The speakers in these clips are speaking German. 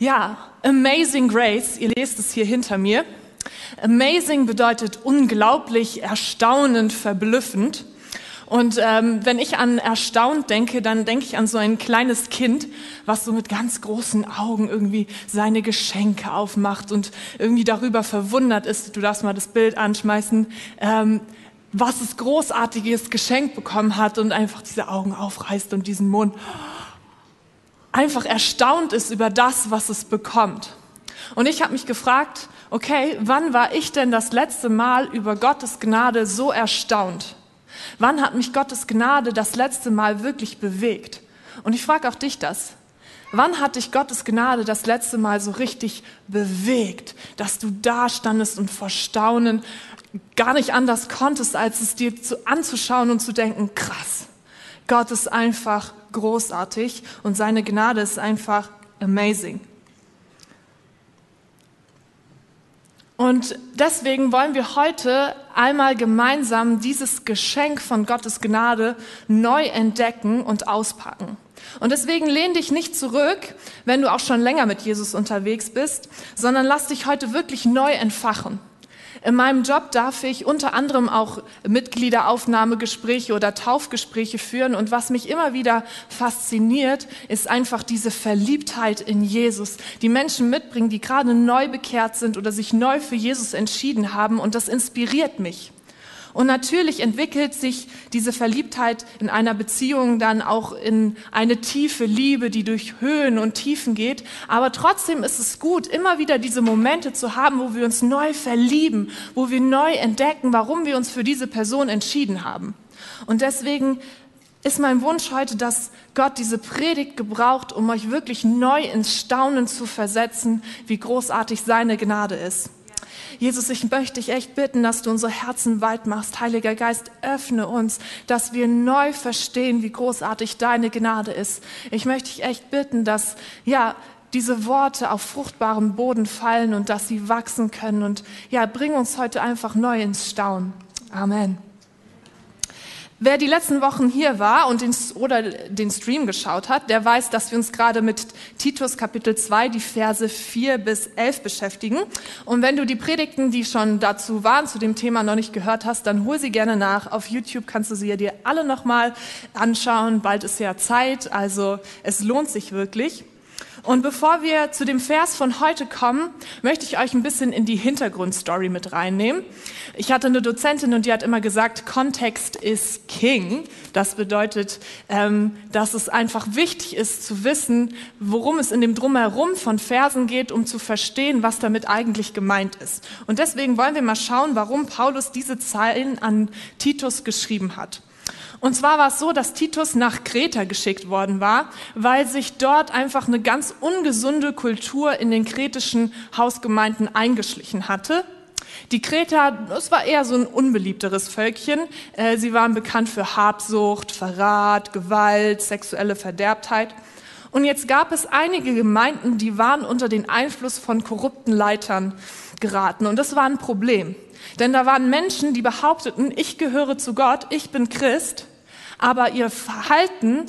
Ja, Amazing Grace, ihr lest es hier hinter mir. Amazing bedeutet unglaublich, erstaunend, verblüffend. Und ähm, wenn ich an erstaunt denke, dann denke ich an so ein kleines Kind, was so mit ganz großen Augen irgendwie seine Geschenke aufmacht und irgendwie darüber verwundert ist. Du darfst mal das Bild anschmeißen. Ähm, was es großartiges geschenkt bekommen hat und einfach diese Augen aufreißt und diesen Mund einfach erstaunt ist über das, was es bekommt. Und ich habe mich gefragt, okay, wann war ich denn das letzte Mal über Gottes Gnade so erstaunt? Wann hat mich Gottes Gnade das letzte Mal wirklich bewegt? Und ich frage auch dich das. Wann hat dich Gottes Gnade das letzte Mal so richtig bewegt, dass du da standest und vor Staunen gar nicht anders konntest, als es dir zu, anzuschauen und zu denken, krass, Gott ist einfach großartig und seine Gnade ist einfach amazing. Und deswegen wollen wir heute einmal gemeinsam dieses Geschenk von Gottes Gnade neu entdecken und auspacken. Und deswegen lehn dich nicht zurück, wenn du auch schon länger mit Jesus unterwegs bist, sondern lass dich heute wirklich neu entfachen. In meinem Job darf ich unter anderem auch Mitgliederaufnahmegespräche oder Taufgespräche führen. Und was mich immer wieder fasziniert, ist einfach diese Verliebtheit in Jesus, die Menschen mitbringen, die gerade neu bekehrt sind oder sich neu für Jesus entschieden haben. Und das inspiriert mich. Und natürlich entwickelt sich diese Verliebtheit in einer Beziehung dann auch in eine tiefe Liebe, die durch Höhen und Tiefen geht. Aber trotzdem ist es gut, immer wieder diese Momente zu haben, wo wir uns neu verlieben, wo wir neu entdecken, warum wir uns für diese Person entschieden haben. Und deswegen ist mein Wunsch heute, dass Gott diese Predigt gebraucht, um euch wirklich neu ins Staunen zu versetzen, wie großartig seine Gnade ist. Jesus, ich möchte dich echt bitten, dass du unsere Herzen weit machst. Heiliger Geist, öffne uns, dass wir neu verstehen, wie großartig deine Gnade ist. Ich möchte dich echt bitten, dass, ja, diese Worte auf fruchtbarem Boden fallen und dass sie wachsen können. Und ja, bring uns heute einfach neu ins Staunen. Amen. Wer die letzten Wochen hier war und den, oder den Stream geschaut hat, der weiß, dass wir uns gerade mit Titus Kapitel 2, die Verse 4 bis 11 beschäftigen. Und wenn du die Predigten, die schon dazu waren, zu dem Thema noch nicht gehört hast, dann hol sie gerne nach. Auf YouTube kannst du sie dir alle nochmal anschauen. Bald ist ja Zeit, also es lohnt sich wirklich. Und bevor wir zu dem Vers von heute kommen, möchte ich euch ein bisschen in die Hintergrundstory mit reinnehmen. Ich hatte eine Dozentin und die hat immer gesagt, Kontext ist King. Das bedeutet, ähm, dass es einfach wichtig ist zu wissen, worum es in dem Drumherum von Versen geht, um zu verstehen, was damit eigentlich gemeint ist. Und deswegen wollen wir mal schauen, warum Paulus diese Zeilen an Titus geschrieben hat. Und zwar war es so, dass Titus nach Kreta geschickt worden war, weil sich dort einfach eine ganz ungesunde Kultur in den kretischen Hausgemeinden eingeschlichen hatte. Die Kreter, das war eher so ein unbeliebteres Völkchen. Äh, sie waren bekannt für Habsucht, Verrat, Gewalt, sexuelle Verderbtheit. Und jetzt gab es einige Gemeinden, die waren unter den Einfluss von korrupten Leitern geraten. Und das war ein Problem. Denn da waren Menschen, die behaupteten, ich gehöre zu Gott, ich bin Christ, aber ihr Verhalten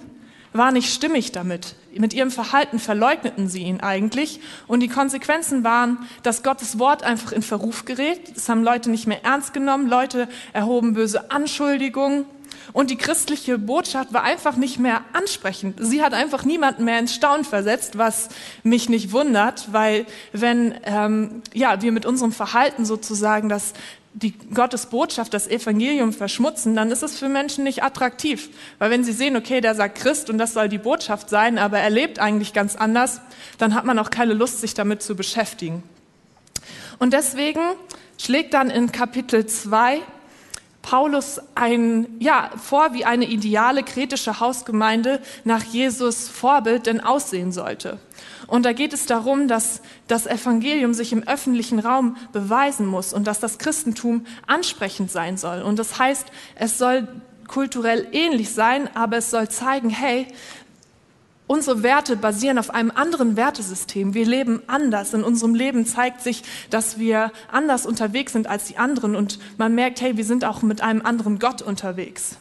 war nicht stimmig damit. Mit ihrem Verhalten verleugneten sie ihn eigentlich. Und die Konsequenzen waren, dass Gottes Wort einfach in Verruf gerät. Das haben Leute nicht mehr ernst genommen. Leute erhoben böse Anschuldigungen. Und die christliche Botschaft war einfach nicht mehr ansprechend. Sie hat einfach niemanden mehr ins Staunen versetzt, was mich nicht wundert, weil wenn ähm, ja wir mit unserem Verhalten sozusagen das die Gottes Botschaft, das Evangelium verschmutzen, dann ist es für Menschen nicht attraktiv. Weil wenn sie sehen, okay, der sagt Christ und das soll die Botschaft sein, aber er lebt eigentlich ganz anders, dann hat man auch keine Lust, sich damit zu beschäftigen. Und deswegen schlägt dann in Kapitel 2 Paulus ein, ja, vor, wie eine ideale kretische Hausgemeinde nach Jesus Vorbild denn aussehen sollte. Und da geht es darum, dass das Evangelium sich im öffentlichen Raum beweisen muss und dass das Christentum ansprechend sein soll. Und das heißt, es soll kulturell ähnlich sein, aber es soll zeigen, hey, Unsere Werte basieren auf einem anderen Wertesystem. Wir leben anders. In unserem Leben zeigt sich, dass wir anders unterwegs sind als die anderen und man merkt, hey, wir sind auch mit einem anderen Gott unterwegs.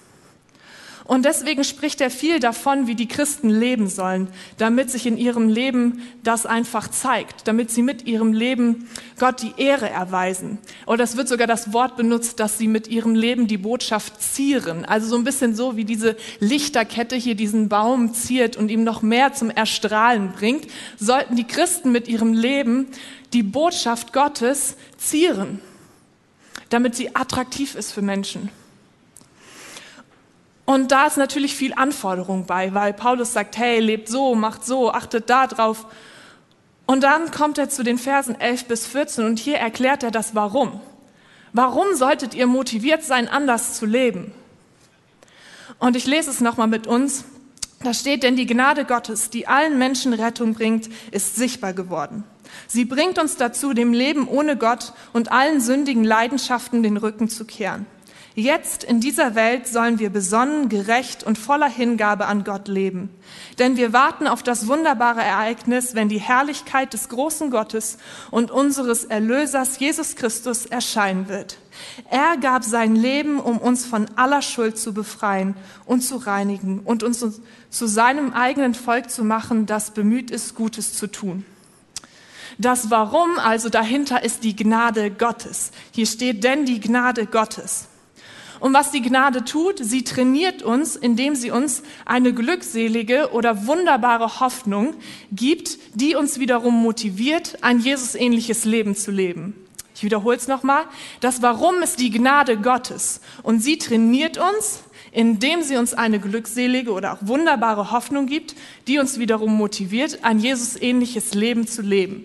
Und deswegen spricht er viel davon, wie die Christen leben sollen, damit sich in ihrem Leben das einfach zeigt, damit sie mit ihrem Leben Gott die Ehre erweisen. Oder es wird sogar das Wort benutzt, dass sie mit ihrem Leben die Botschaft zieren. Also so ein bisschen so, wie diese Lichterkette hier diesen Baum ziert und ihm noch mehr zum Erstrahlen bringt, sollten die Christen mit ihrem Leben die Botschaft Gottes zieren, damit sie attraktiv ist für Menschen. Und da ist natürlich viel Anforderung bei, weil Paulus sagt, hey, lebt so, macht so, achtet da drauf. Und dann kommt er zu den Versen 11 bis 14 und hier erklärt er das Warum. Warum solltet ihr motiviert sein, anders zu leben? Und ich lese es nochmal mit uns. Da steht, denn die Gnade Gottes, die allen Menschen Rettung bringt, ist sichtbar geworden. Sie bringt uns dazu, dem Leben ohne Gott und allen sündigen Leidenschaften den Rücken zu kehren. Jetzt in dieser Welt sollen wir besonnen, gerecht und voller Hingabe an Gott leben. Denn wir warten auf das wunderbare Ereignis, wenn die Herrlichkeit des großen Gottes und unseres Erlösers Jesus Christus erscheinen wird. Er gab sein Leben, um uns von aller Schuld zu befreien und zu reinigen und uns zu seinem eigenen Volk zu machen, das bemüht ist, Gutes zu tun. Das Warum also dahinter ist die Gnade Gottes. Hier steht denn die Gnade Gottes. Und was die Gnade tut, sie trainiert uns, indem sie uns eine glückselige oder wunderbare Hoffnung gibt, die uns wiederum motiviert, ein Jesus-ähnliches Leben zu leben. Ich wiederhole es nochmal. Das Warum ist die Gnade Gottes. Und sie trainiert uns, indem sie uns eine glückselige oder auch wunderbare Hoffnung gibt, die uns wiederum motiviert, ein Jesus-ähnliches Leben zu leben.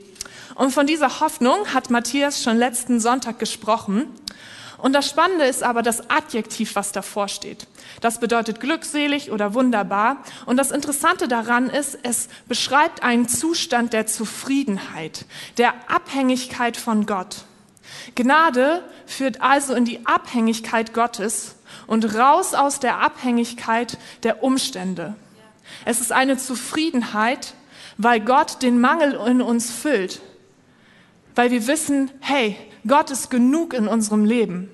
Und von dieser Hoffnung hat Matthias schon letzten Sonntag gesprochen. Und das Spannende ist aber das Adjektiv, was davor steht. Das bedeutet glückselig oder wunderbar. Und das Interessante daran ist, es beschreibt einen Zustand der Zufriedenheit, der Abhängigkeit von Gott. Gnade führt also in die Abhängigkeit Gottes und raus aus der Abhängigkeit der Umstände. Es ist eine Zufriedenheit, weil Gott den Mangel in uns füllt. Weil wir wissen, hey, Gott ist genug in unserem Leben.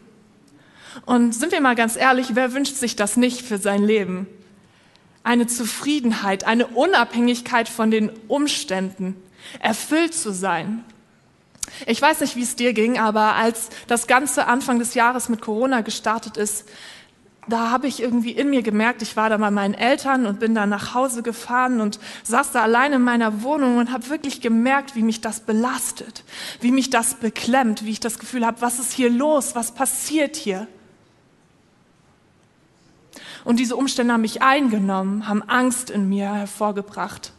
Und sind wir mal ganz ehrlich, wer wünscht sich das nicht für sein Leben? Eine Zufriedenheit, eine Unabhängigkeit von den Umständen, erfüllt zu sein. Ich weiß nicht, wie es dir ging, aber als das ganze Anfang des Jahres mit Corona gestartet ist, da habe ich irgendwie in mir gemerkt, ich war da bei meinen Eltern und bin dann nach Hause gefahren und saß da allein in meiner Wohnung und habe wirklich gemerkt, wie mich das belastet, wie mich das beklemmt, wie ich das Gefühl habe, was ist hier los, was passiert hier? Und diese Umstände haben mich eingenommen, haben Angst in mir hervorgebracht.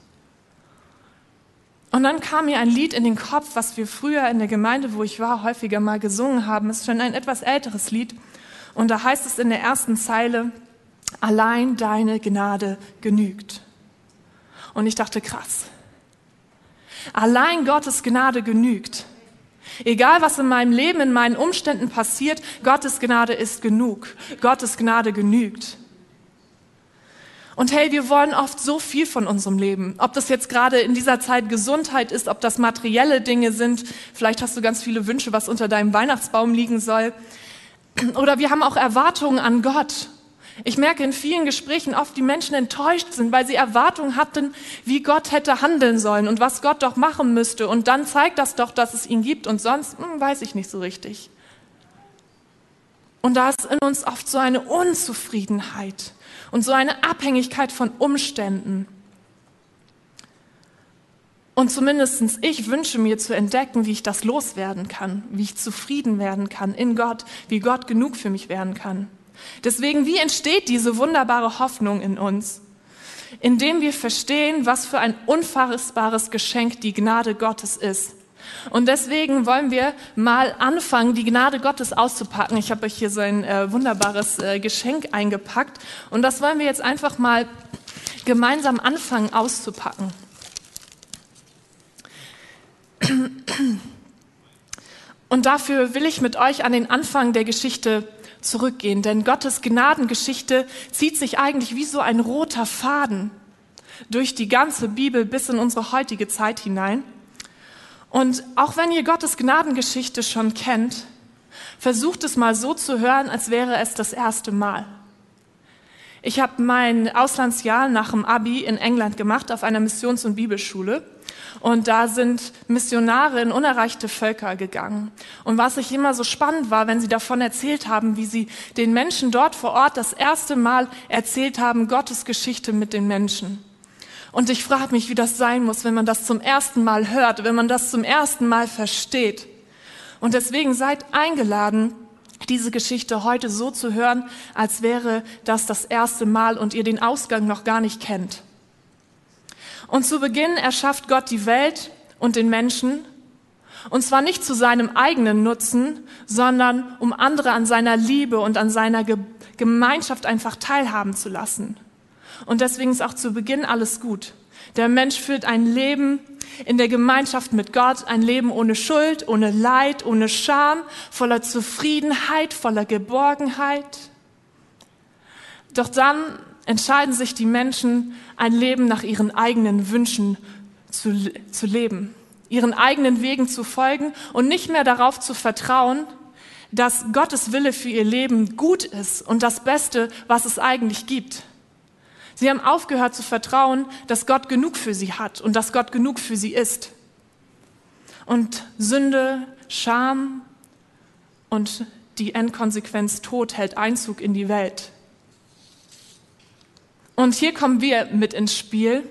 Und dann kam mir ein Lied in den Kopf, was wir früher in der Gemeinde, wo ich war, häufiger mal gesungen haben. Es ist schon ein etwas älteres Lied. Und da heißt es in der ersten Zeile, allein deine Gnade genügt. Und ich dachte, krass. Allein Gottes Gnade genügt. Egal was in meinem Leben, in meinen Umständen passiert, Gottes Gnade ist genug. Gottes Gnade genügt. Und hey, wir wollen oft so viel von unserem Leben. Ob das jetzt gerade in dieser Zeit Gesundheit ist, ob das materielle Dinge sind. Vielleicht hast du ganz viele Wünsche, was unter deinem Weihnachtsbaum liegen soll. Oder wir haben auch Erwartungen an Gott. Ich merke in vielen Gesprächen oft, die Menschen enttäuscht sind, weil sie Erwartungen hatten, wie Gott hätte handeln sollen und was Gott doch machen müsste. Und dann zeigt das doch, dass es ihn gibt und sonst hm, weiß ich nicht so richtig. Und da ist in uns oft so eine Unzufriedenheit und so eine Abhängigkeit von Umständen. Und zumindestens ich wünsche mir zu entdecken, wie ich das loswerden kann, wie ich zufrieden werden kann in Gott, wie Gott genug für mich werden kann. Deswegen, wie entsteht diese wunderbare Hoffnung in uns? Indem wir verstehen, was für ein unfassbares Geschenk die Gnade Gottes ist. Und deswegen wollen wir mal anfangen, die Gnade Gottes auszupacken. Ich habe euch hier so ein äh, wunderbares äh, Geschenk eingepackt. Und das wollen wir jetzt einfach mal gemeinsam anfangen auszupacken. Und dafür will ich mit euch an den Anfang der Geschichte zurückgehen, denn Gottes Gnadengeschichte zieht sich eigentlich wie so ein roter Faden durch die ganze Bibel bis in unsere heutige Zeit hinein. Und auch wenn ihr Gottes Gnadengeschichte schon kennt, versucht es mal so zu hören, als wäre es das erste Mal. Ich habe mein Auslandsjahr nach dem Abi in England gemacht auf einer Missions- und Bibelschule. Und da sind Missionare in unerreichte Völker gegangen. Und was ich immer so spannend war, wenn sie davon erzählt haben, wie sie den Menschen dort vor Ort das erste Mal erzählt haben, Gottes Geschichte mit den Menschen. Und ich frage mich, wie das sein muss, wenn man das zum ersten Mal hört, wenn man das zum ersten Mal versteht. Und deswegen seid eingeladen, diese Geschichte heute so zu hören, als wäre das das erste Mal und ihr den Ausgang noch gar nicht kennt. Und zu Beginn erschafft Gott die Welt und den Menschen, und zwar nicht zu seinem eigenen Nutzen, sondern um andere an seiner Liebe und an seiner Ge Gemeinschaft einfach teilhaben zu lassen. Und deswegen ist auch zu Beginn alles gut. Der Mensch führt ein Leben in der Gemeinschaft mit Gott, ein Leben ohne Schuld, ohne Leid, ohne Scham, voller Zufriedenheit, voller Geborgenheit. Doch dann entscheiden sich die Menschen, ein Leben nach ihren eigenen Wünschen zu, zu leben, ihren eigenen Wegen zu folgen und nicht mehr darauf zu vertrauen, dass Gottes Wille für ihr Leben gut ist und das Beste, was es eigentlich gibt. Sie haben aufgehört zu vertrauen, dass Gott genug für sie hat und dass Gott genug für sie ist. Und Sünde, Scham und die Endkonsequenz Tod hält Einzug in die Welt. Und hier kommen wir mit ins Spiel.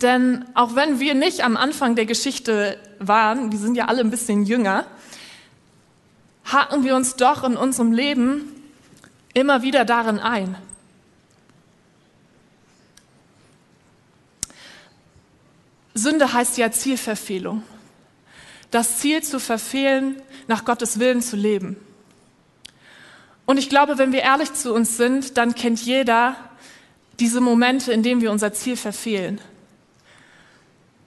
Denn auch wenn wir nicht am Anfang der Geschichte waren, wir sind ja alle ein bisschen jünger, haken wir uns doch in unserem Leben immer wieder darin ein. Sünde heißt ja Zielverfehlung. Das Ziel zu verfehlen, nach Gottes Willen zu leben. Und ich glaube, wenn wir ehrlich zu uns sind, dann kennt jeder diese Momente, in denen wir unser Ziel verfehlen.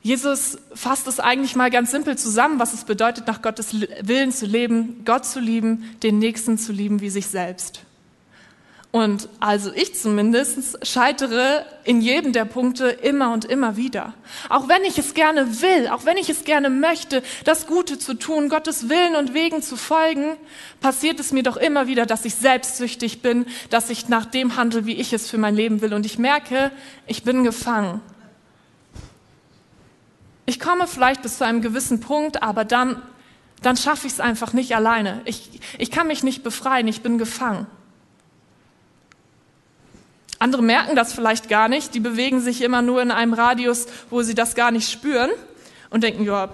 Jesus fasst es eigentlich mal ganz simpel zusammen, was es bedeutet, nach Gottes Willen zu leben, Gott zu lieben, den Nächsten zu lieben wie sich selbst. Und also ich zumindest scheitere in jedem der Punkte immer und immer wieder. Auch wenn ich es gerne will, auch wenn ich es gerne möchte, das Gute zu tun, Gottes Willen und Wegen zu folgen, passiert es mir doch immer wieder, dass ich selbstsüchtig bin, dass ich nach dem handle, wie ich es für mein Leben will. Und ich merke, ich bin gefangen. Ich komme vielleicht bis zu einem gewissen Punkt, aber dann, dann schaffe ich es einfach nicht alleine. Ich, ich kann mich nicht befreien, ich bin gefangen. Andere merken das vielleicht gar nicht, die bewegen sich immer nur in einem Radius, wo sie das gar nicht spüren und denken, ja,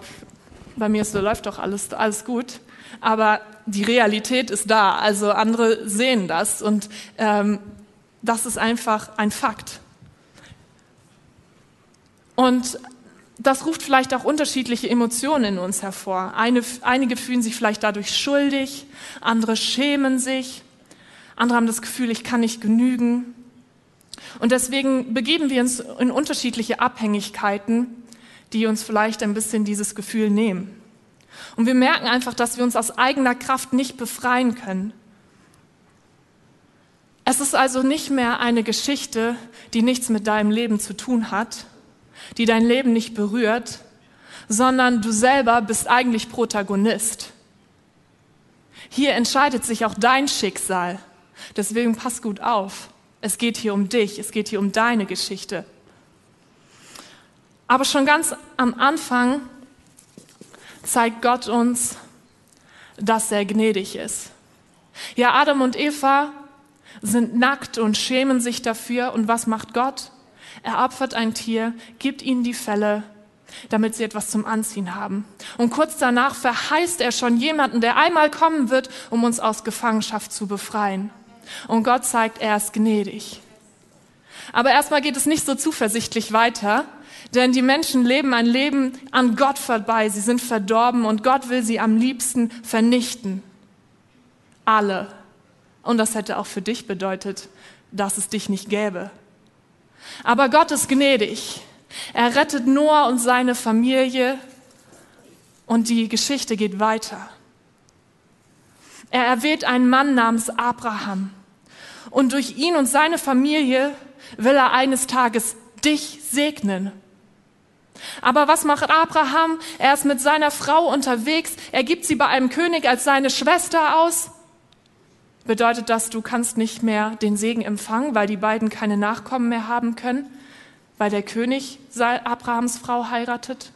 bei mir ist, läuft doch alles, alles gut. Aber die Realität ist da, also andere sehen das und ähm, das ist einfach ein Fakt. Und das ruft vielleicht auch unterschiedliche Emotionen in uns hervor. Eine, einige fühlen sich vielleicht dadurch schuldig, andere schämen sich, andere haben das Gefühl, ich kann nicht genügen. Und deswegen begeben wir uns in unterschiedliche Abhängigkeiten, die uns vielleicht ein bisschen dieses Gefühl nehmen. Und wir merken einfach, dass wir uns aus eigener Kraft nicht befreien können. Es ist also nicht mehr eine Geschichte, die nichts mit deinem Leben zu tun hat, die dein Leben nicht berührt, sondern du selber bist eigentlich Protagonist. Hier entscheidet sich auch dein Schicksal. Deswegen pass gut auf. Es geht hier um dich, es geht hier um deine Geschichte. Aber schon ganz am Anfang zeigt Gott uns, dass er gnädig ist. Ja, Adam und Eva sind nackt und schämen sich dafür. Und was macht Gott? Er opfert ein Tier, gibt ihnen die Felle, damit sie etwas zum Anziehen haben. Und kurz danach verheißt er schon jemanden, der einmal kommen wird, um uns aus Gefangenschaft zu befreien. Und Gott zeigt, er ist gnädig. Aber erstmal geht es nicht so zuversichtlich weiter, denn die Menschen leben ein Leben an Gott vorbei. Sie sind verdorben und Gott will sie am liebsten vernichten. Alle. Und das hätte auch für dich bedeutet, dass es dich nicht gäbe. Aber Gott ist gnädig. Er rettet Noah und seine Familie und die Geschichte geht weiter. Er erwählt einen Mann namens Abraham. Und durch ihn und seine Familie will er eines Tages dich segnen. Aber was macht Abraham? Er ist mit seiner Frau unterwegs. Er gibt sie bei einem König als seine Schwester aus. bedeutet das, du kannst nicht mehr den Segen empfangen, weil die beiden keine Nachkommen mehr haben können, weil der König Abrahams Frau heiratet?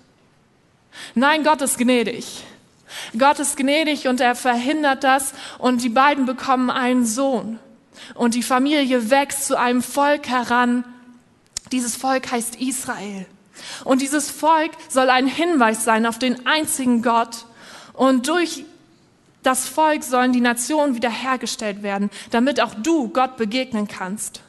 Nein, Gott ist gnädig. Gott ist gnädig und er verhindert das und die beiden bekommen einen Sohn. Und die Familie wächst zu einem Volk heran. Dieses Volk heißt Israel. Und dieses Volk soll ein Hinweis sein auf den einzigen Gott. Und durch das Volk sollen die Nationen wiederhergestellt werden, damit auch du Gott begegnen kannst.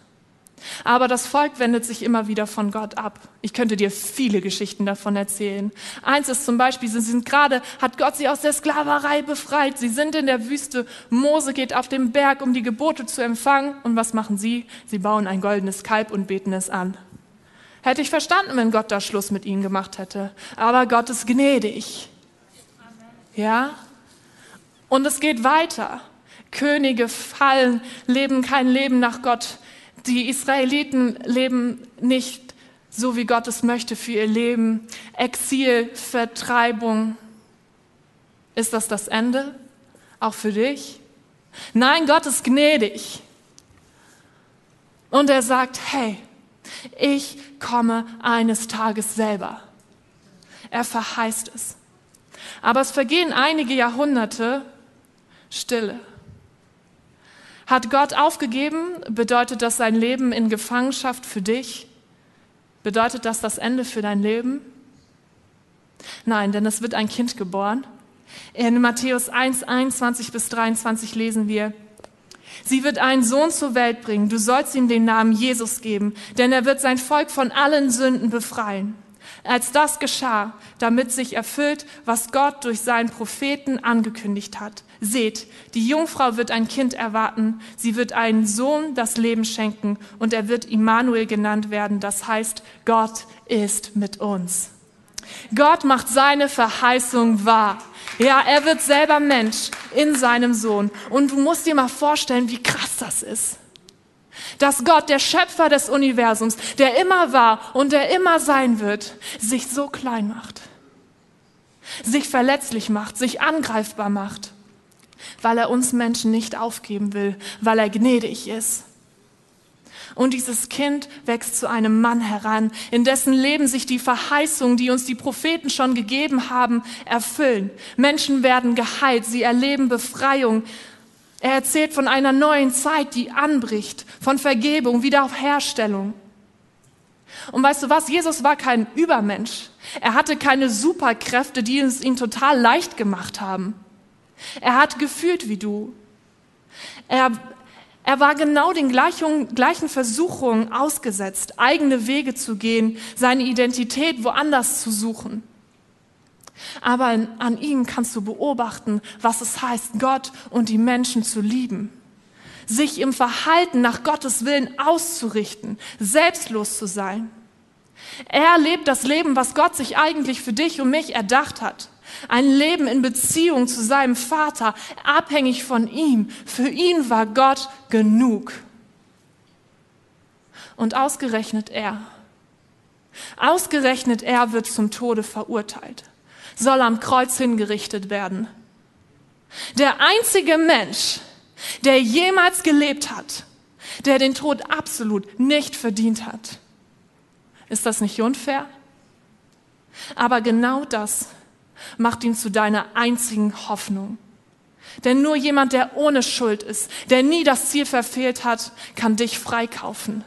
Aber das Volk wendet sich immer wieder von Gott ab. Ich könnte dir viele Geschichten davon erzählen. Eins ist zum Beispiel, sie sind gerade, hat Gott sie aus der Sklaverei befreit. Sie sind in der Wüste. Mose geht auf den Berg, um die Gebote zu empfangen. Und was machen sie? Sie bauen ein goldenes Kalb und beten es an. Hätte ich verstanden, wenn Gott da Schluss mit ihnen gemacht hätte. Aber Gott ist gnädig. Ja? Und es geht weiter. Könige fallen, leben kein Leben nach Gott die Israeliten leben nicht so, wie Gott es möchte für ihr Leben. Exil, Vertreibung. Ist das das Ende? Auch für dich? Nein, Gott ist gnädig. Und er sagt, hey, ich komme eines Tages selber. Er verheißt es. Aber es vergehen einige Jahrhunderte Stille. Hat Gott aufgegeben? Bedeutet das sein Leben in Gefangenschaft für dich? Bedeutet das das Ende für dein Leben? Nein, denn es wird ein Kind geboren. In Matthäus 1, 21 bis 23 lesen wir, Sie wird einen Sohn zur Welt bringen. Du sollst ihm den Namen Jesus geben, denn er wird sein Volk von allen Sünden befreien. Als das geschah, damit sich erfüllt, was Gott durch seinen Propheten angekündigt hat. Seht, die Jungfrau wird ein Kind erwarten, sie wird einen Sohn das Leben schenken und er wird Immanuel genannt werden, das heißt, Gott ist mit uns. Gott macht seine Verheißung wahr. Ja, er wird selber Mensch in seinem Sohn. Und du musst dir mal vorstellen, wie krass das ist. Dass Gott, der Schöpfer des Universums, der immer war und der immer sein wird, sich so klein macht. Sich verletzlich macht, sich angreifbar macht weil er uns Menschen nicht aufgeben will, weil er gnädig ist. Und dieses Kind wächst zu einem Mann heran, in dessen Leben sich die Verheißungen, die uns die Propheten schon gegeben haben, erfüllen. Menschen werden geheilt, sie erleben Befreiung. Er erzählt von einer neuen Zeit, die anbricht, von Vergebung, Wiederherstellung. Und weißt du was? Jesus war kein Übermensch. Er hatte keine Superkräfte, die es ihm total leicht gemacht haben. Er hat gefühlt wie du. Er, er war genau den gleichen, gleichen Versuchungen ausgesetzt, eigene Wege zu gehen, seine Identität woanders zu suchen. Aber an, an ihm kannst du beobachten, was es heißt, Gott und die Menschen zu lieben, sich im Verhalten nach Gottes Willen auszurichten, selbstlos zu sein. Er lebt das Leben, was Gott sich eigentlich für dich und mich erdacht hat. Ein Leben in Beziehung zu seinem Vater, abhängig von ihm. Für ihn war Gott genug. Und ausgerechnet er, ausgerechnet er wird zum Tode verurteilt, soll am Kreuz hingerichtet werden. Der einzige Mensch, der jemals gelebt hat, der den Tod absolut nicht verdient hat. Ist das nicht unfair? Aber genau das macht ihn zu deiner einzigen Hoffnung. Denn nur jemand, der ohne Schuld ist, der nie das Ziel verfehlt hat, kann dich freikaufen.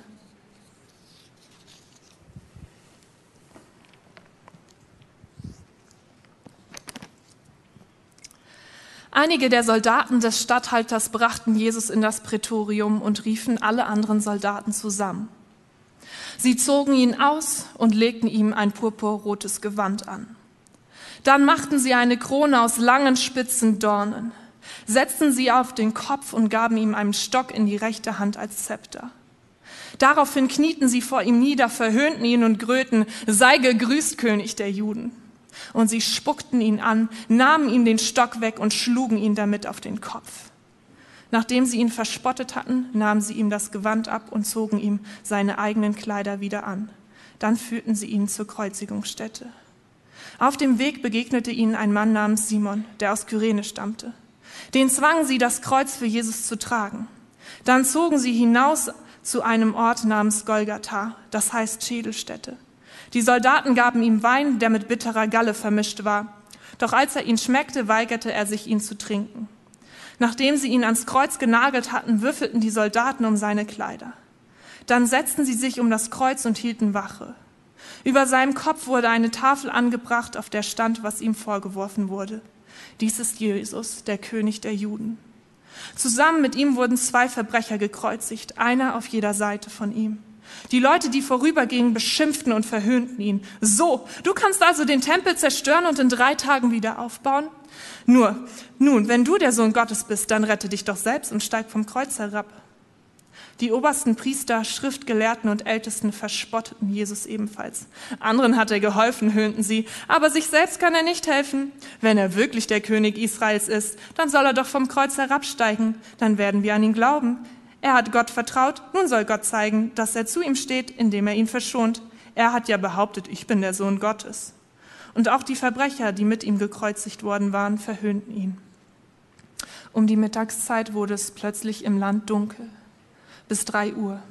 Einige der Soldaten des Statthalters brachten Jesus in das Prätorium und riefen alle anderen Soldaten zusammen. Sie zogen ihn aus und legten ihm ein purpurrotes Gewand an. Dann machten sie eine Krone aus langen spitzen Dornen, setzten sie auf den Kopf und gaben ihm einen Stock in die rechte Hand als Zepter. Daraufhin knieten sie vor ihm nieder, verhöhnten ihn und gröten, sei gegrüßt, König der Juden. Und sie spuckten ihn an, nahmen ihm den Stock weg und schlugen ihn damit auf den Kopf. Nachdem sie ihn verspottet hatten, nahmen sie ihm das Gewand ab und zogen ihm seine eigenen Kleider wieder an. Dann führten sie ihn zur Kreuzigungsstätte. Auf dem Weg begegnete ihnen ein Mann namens Simon, der aus Kyrene stammte. Den zwangen sie, das Kreuz für Jesus zu tragen. Dann zogen sie hinaus zu einem Ort namens Golgatha, das heißt Schädelstätte. Die Soldaten gaben ihm Wein, der mit bitterer Galle vermischt war. Doch als er ihn schmeckte, weigerte er sich, ihn zu trinken. Nachdem sie ihn ans Kreuz genagelt hatten, würfelten die Soldaten um seine Kleider. Dann setzten sie sich um das Kreuz und hielten Wache. Über seinem Kopf wurde eine Tafel angebracht, auf der stand, was ihm vorgeworfen wurde. Dies ist Jesus, der König der Juden. Zusammen mit ihm wurden zwei Verbrecher gekreuzigt, einer auf jeder Seite von ihm. Die Leute, die vorübergingen, beschimpften und verhöhnten ihn. So, du kannst also den Tempel zerstören und in drei Tagen wieder aufbauen? Nur, nun, wenn du der Sohn Gottes bist, dann rette dich doch selbst und steig vom Kreuz herab. Die obersten Priester, Schriftgelehrten und Ältesten verspotteten Jesus ebenfalls. Anderen hat er geholfen, höhnten sie, aber sich selbst kann er nicht helfen. Wenn er wirklich der König Israels ist, dann soll er doch vom Kreuz herabsteigen, dann werden wir an ihn glauben. Er hat Gott vertraut, nun soll Gott zeigen, dass er zu ihm steht, indem er ihn verschont. Er hat ja behauptet, ich bin der Sohn Gottes. Und auch die Verbrecher, die mit ihm gekreuzigt worden waren, verhöhnten ihn. Um die Mittagszeit wurde es plötzlich im Land dunkel bis drei Uhr.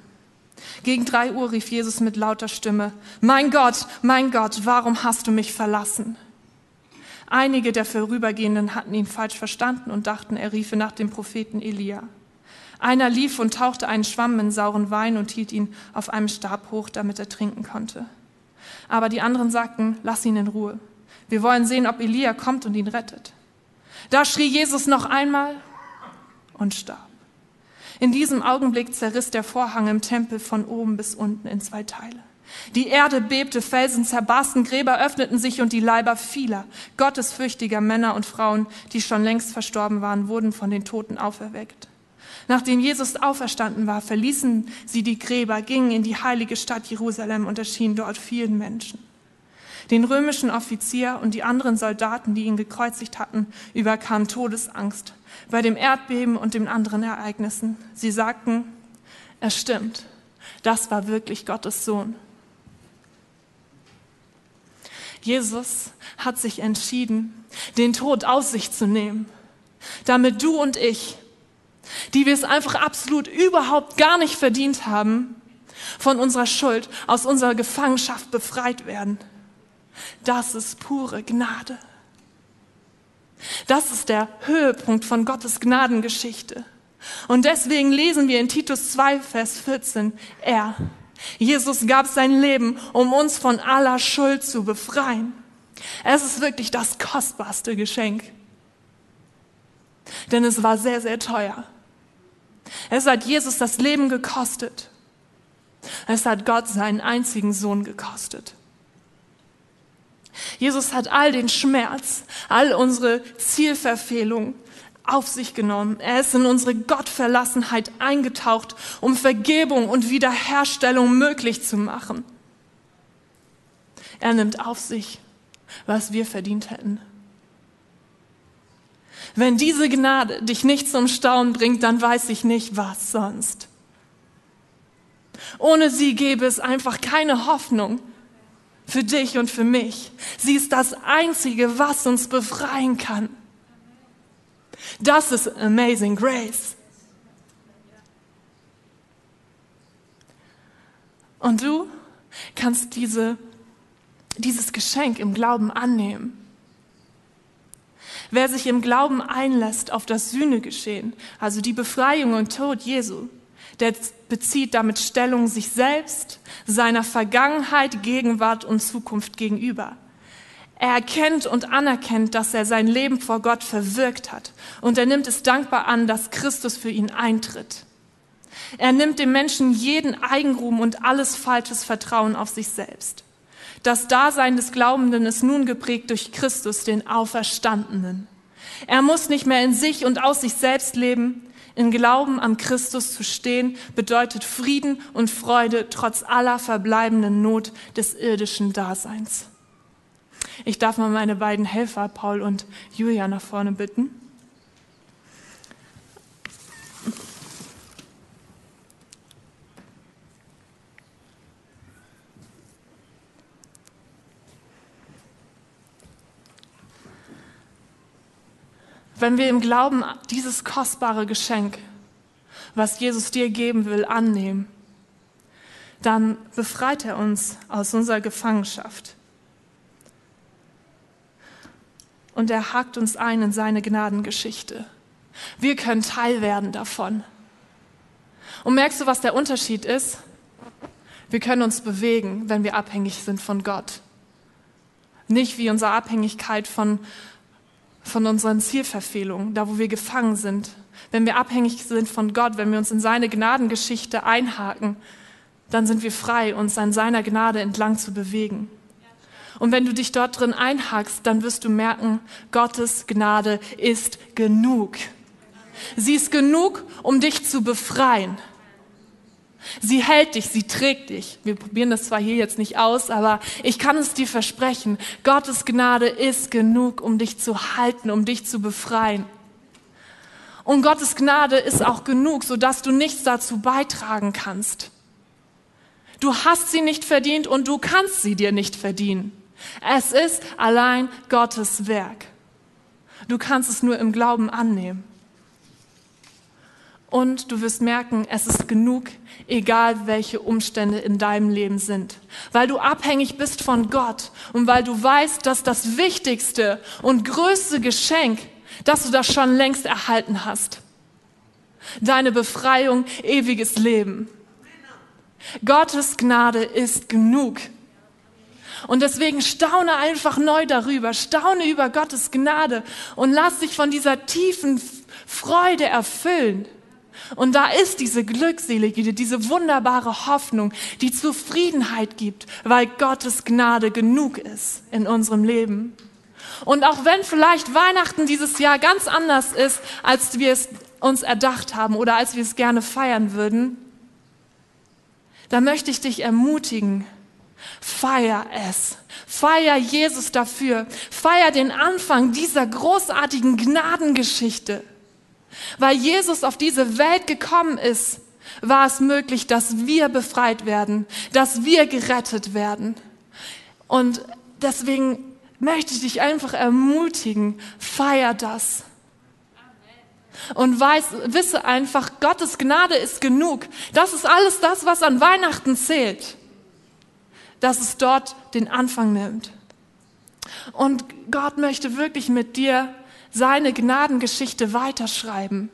Gegen drei Uhr rief Jesus mit lauter Stimme, Mein Gott, mein Gott, warum hast du mich verlassen? Einige der Vorübergehenden hatten ihn falsch verstanden und dachten, er riefe nach dem Propheten Elia. Einer lief und tauchte einen Schwamm in sauren Wein und hielt ihn auf einem Stab hoch, damit er trinken konnte. Aber die anderen sagten, lass ihn in Ruhe. Wir wollen sehen, ob Elia kommt und ihn rettet. Da schrie Jesus noch einmal und starb. In diesem Augenblick zerriss der Vorhang im Tempel von oben bis unten in zwei Teile. Die Erde bebte, Felsen zerbarsten, Gräber öffneten sich und die Leiber vieler, gottesfürchtiger Männer und Frauen, die schon längst verstorben waren, wurden von den Toten auferweckt. Nachdem Jesus auferstanden war, verließen sie die Gräber, gingen in die heilige Stadt Jerusalem und erschienen dort vielen Menschen. Den römischen Offizier und die anderen Soldaten, die ihn gekreuzigt hatten, überkam Todesangst bei dem Erdbeben und den anderen Ereignissen. Sie sagten, es stimmt, das war wirklich Gottes Sohn. Jesus hat sich entschieden, den Tod aus sich zu nehmen, damit du und ich, die wir es einfach absolut überhaupt gar nicht verdient haben, von unserer Schuld, aus unserer Gefangenschaft befreit werden. Das ist pure Gnade. Das ist der Höhepunkt von Gottes Gnadengeschichte. Und deswegen lesen wir in Titus 2, Vers 14, er, Jesus gab sein Leben, um uns von aller Schuld zu befreien. Es ist wirklich das kostbarste Geschenk. Denn es war sehr, sehr teuer. Es hat Jesus das Leben gekostet. Es hat Gott seinen einzigen Sohn gekostet. Jesus hat all den Schmerz, all unsere Zielverfehlung auf sich genommen. Er ist in unsere Gottverlassenheit eingetaucht, um Vergebung und Wiederherstellung möglich zu machen. Er nimmt auf sich, was wir verdient hätten. Wenn diese Gnade dich nicht zum Staunen bringt, dann weiß ich nicht, was sonst. Ohne sie gäbe es einfach keine Hoffnung für dich und für mich. Sie ist das Einzige, was uns befreien kann. Das ist Amazing Grace. Und du kannst diese, dieses Geschenk im Glauben annehmen. Wer sich im Glauben einlässt auf das Sühnegeschehen, also die Befreiung und Tod Jesu, der bezieht damit Stellung sich selbst, seiner Vergangenheit, Gegenwart und Zukunft gegenüber. Er erkennt und anerkennt, dass er sein Leben vor Gott verwirkt hat und er nimmt es dankbar an, dass Christus für ihn eintritt. Er nimmt dem Menschen jeden Eigenruhm und alles falsches Vertrauen auf sich selbst. Das Dasein des Glaubenden ist nun geprägt durch Christus, den Auferstandenen. Er muss nicht mehr in sich und aus sich selbst leben, in Glauben am Christus zu stehen bedeutet Frieden und Freude trotz aller verbleibenden Not des irdischen Daseins. Ich darf mal meine beiden Helfer, Paul und Julia, nach vorne bitten. Wenn wir im Glauben dieses kostbare Geschenk, was Jesus dir geben will, annehmen, dann befreit er uns aus unserer Gefangenschaft. Und er hakt uns ein in seine Gnadengeschichte. Wir können Teil werden davon. Und merkst du, was der Unterschied ist? Wir können uns bewegen, wenn wir abhängig sind von Gott. Nicht wie unsere Abhängigkeit von, von unseren Zielverfehlungen, da wo wir gefangen sind. Wenn wir abhängig sind von Gott, wenn wir uns in seine Gnadengeschichte einhaken, dann sind wir frei, uns an seiner Gnade entlang zu bewegen. Und wenn du dich dort drin einhakst, dann wirst du merken, Gottes Gnade ist genug. Sie ist genug, um dich zu befreien. Sie hält dich, sie trägt dich. Wir probieren das zwar hier jetzt nicht aus, aber ich kann es dir versprechen. Gottes Gnade ist genug, um dich zu halten, um dich zu befreien. Und Gottes Gnade ist auch genug, sodass du nichts dazu beitragen kannst. Du hast sie nicht verdient und du kannst sie dir nicht verdienen. Es ist allein Gottes Werk. Du kannst es nur im Glauben annehmen. Und du wirst merken, es ist genug, egal welche Umstände in deinem Leben sind. Weil du abhängig bist von Gott und weil du weißt, dass das wichtigste und größte Geschenk, dass du das schon längst erhalten hast. Deine Befreiung, ewiges Leben. Gottes Gnade ist genug. Und deswegen staune einfach neu darüber, staune über Gottes Gnade und lass dich von dieser tiefen Freude erfüllen. Und da ist diese glückselige, diese wunderbare Hoffnung, die Zufriedenheit gibt, weil Gottes Gnade genug ist in unserem Leben. Und auch wenn vielleicht Weihnachten dieses Jahr ganz anders ist, als wir es uns erdacht haben oder als wir es gerne feiern würden, dann möchte ich dich ermutigen, feier es. Feier Jesus dafür. Feier den Anfang dieser großartigen Gnadengeschichte. Weil Jesus auf diese Welt gekommen ist, war es möglich, dass wir befreit werden, dass wir gerettet werden. Und deswegen möchte ich dich einfach ermutigen, feier das. Und weiß, wisse einfach, Gottes Gnade ist genug. Das ist alles das, was an Weihnachten zählt. Dass es dort den Anfang nimmt. Und Gott möchte wirklich mit dir seine Gnadengeschichte weiterschreiben.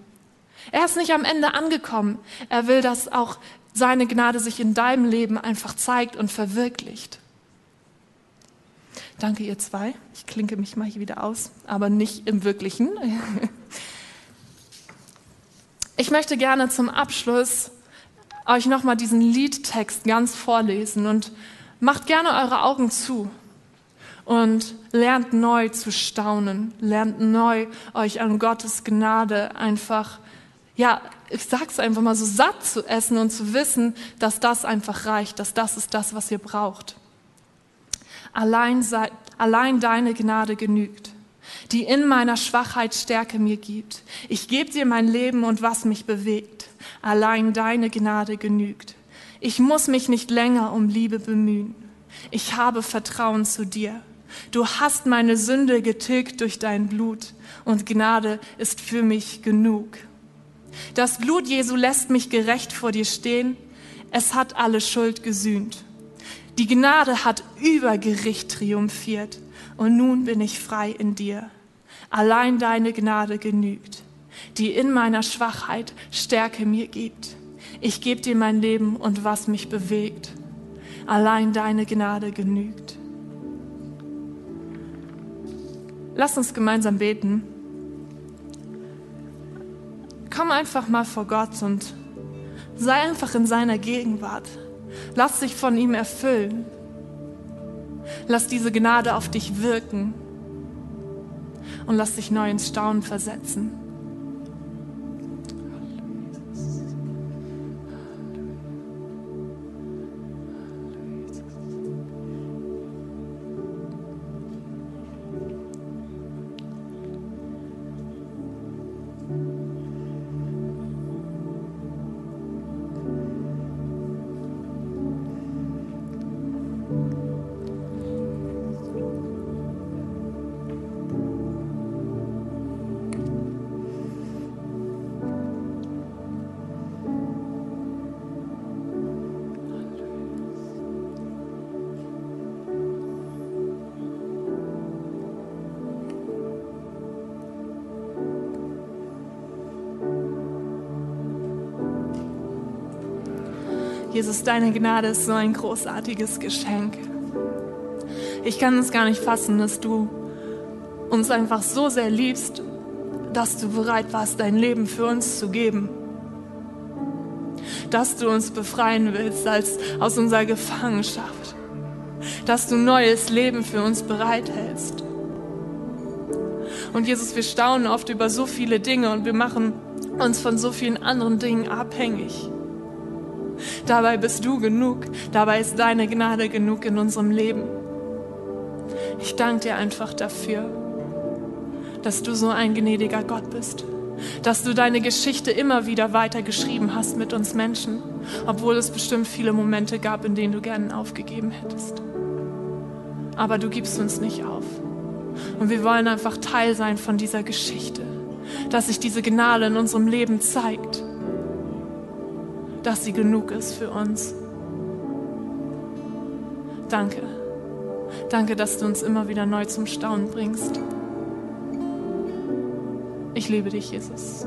Er ist nicht am Ende angekommen. Er will, dass auch seine Gnade sich in deinem Leben einfach zeigt und verwirklicht. Danke, ihr zwei. Ich klinke mich mal hier wieder aus, aber nicht im Wirklichen. Ich möchte gerne zum Abschluss euch nochmal diesen Liedtext ganz vorlesen und macht gerne eure Augen zu und lernt neu zu staunen, lernt neu euch an Gottes Gnade einfach, ja, ich sag's einfach mal so satt zu essen und zu wissen, dass das einfach reicht, dass das ist das, was ihr braucht. Allein, sei, allein deine Gnade genügt, die in meiner Schwachheit Stärke mir gibt. Ich gebe dir mein Leben und was mich bewegt. Allein deine Gnade genügt. Ich muss mich nicht länger um Liebe bemühen. Ich habe Vertrauen zu dir. Du hast meine Sünde getilgt durch dein Blut und Gnade ist für mich genug. Das Blut Jesu lässt mich gerecht vor dir stehen. Es hat alle Schuld gesühnt. Die Gnade hat über Gericht triumphiert und nun bin ich frei in dir. Allein deine Gnade genügt, die in meiner Schwachheit Stärke mir gibt. Ich gebe dir mein Leben und was mich bewegt. Allein deine Gnade genügt. Lass uns gemeinsam beten. Komm einfach mal vor Gott und sei einfach in seiner Gegenwart. Lass dich von ihm erfüllen. Lass diese Gnade auf dich wirken und lass dich neu ins Staunen versetzen. Jesus, deine Gnade ist so ein großartiges Geschenk. Ich kann es gar nicht fassen, dass du uns einfach so sehr liebst, dass du bereit warst, dein Leben für uns zu geben. Dass du uns befreien willst als aus unserer Gefangenschaft. Dass du neues Leben für uns bereithältst. Und Jesus, wir staunen oft über so viele Dinge und wir machen uns von so vielen anderen Dingen abhängig. Dabei bist du genug, dabei ist deine Gnade genug in unserem Leben. Ich danke dir einfach dafür, dass du so ein gnädiger Gott bist, dass du deine Geschichte immer wieder weitergeschrieben hast mit uns Menschen, obwohl es bestimmt viele Momente gab, in denen du gerne aufgegeben hättest. Aber du gibst uns nicht auf. Und wir wollen einfach Teil sein von dieser Geschichte, dass sich diese Gnade in unserem Leben zeigt, dass sie genug ist für uns. Danke. Danke, dass du uns immer wieder neu zum Staunen bringst. Ich liebe dich, Jesus.